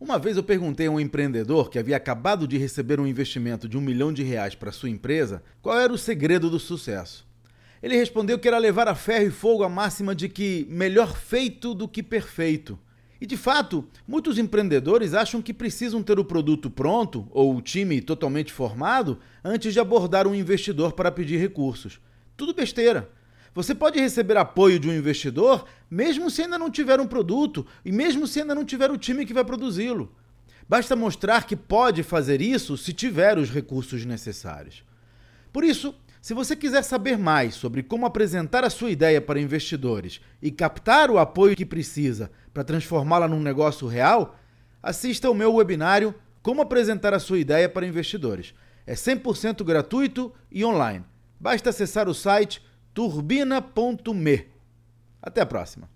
Uma vez eu perguntei a um empreendedor que havia acabado de receber um investimento de um milhão de reais para sua empresa qual era o segredo do sucesso. Ele respondeu que era levar a ferro e fogo a máxima de que melhor feito do que perfeito. E de fato, muitos empreendedores acham que precisam ter o produto pronto ou o time totalmente formado antes de abordar um investidor para pedir recursos. Tudo besteira. Você pode receber apoio de um investidor mesmo se ainda não tiver um produto e mesmo se ainda não tiver o time que vai produzi-lo. Basta mostrar que pode fazer isso se tiver os recursos necessários. Por isso, se você quiser saber mais sobre como apresentar a sua ideia para investidores e captar o apoio que precisa para transformá-la num negócio real, assista ao meu webinário Como apresentar a sua ideia para investidores. É 100% gratuito e online. Basta acessar o site turbina.me. Até a próxima.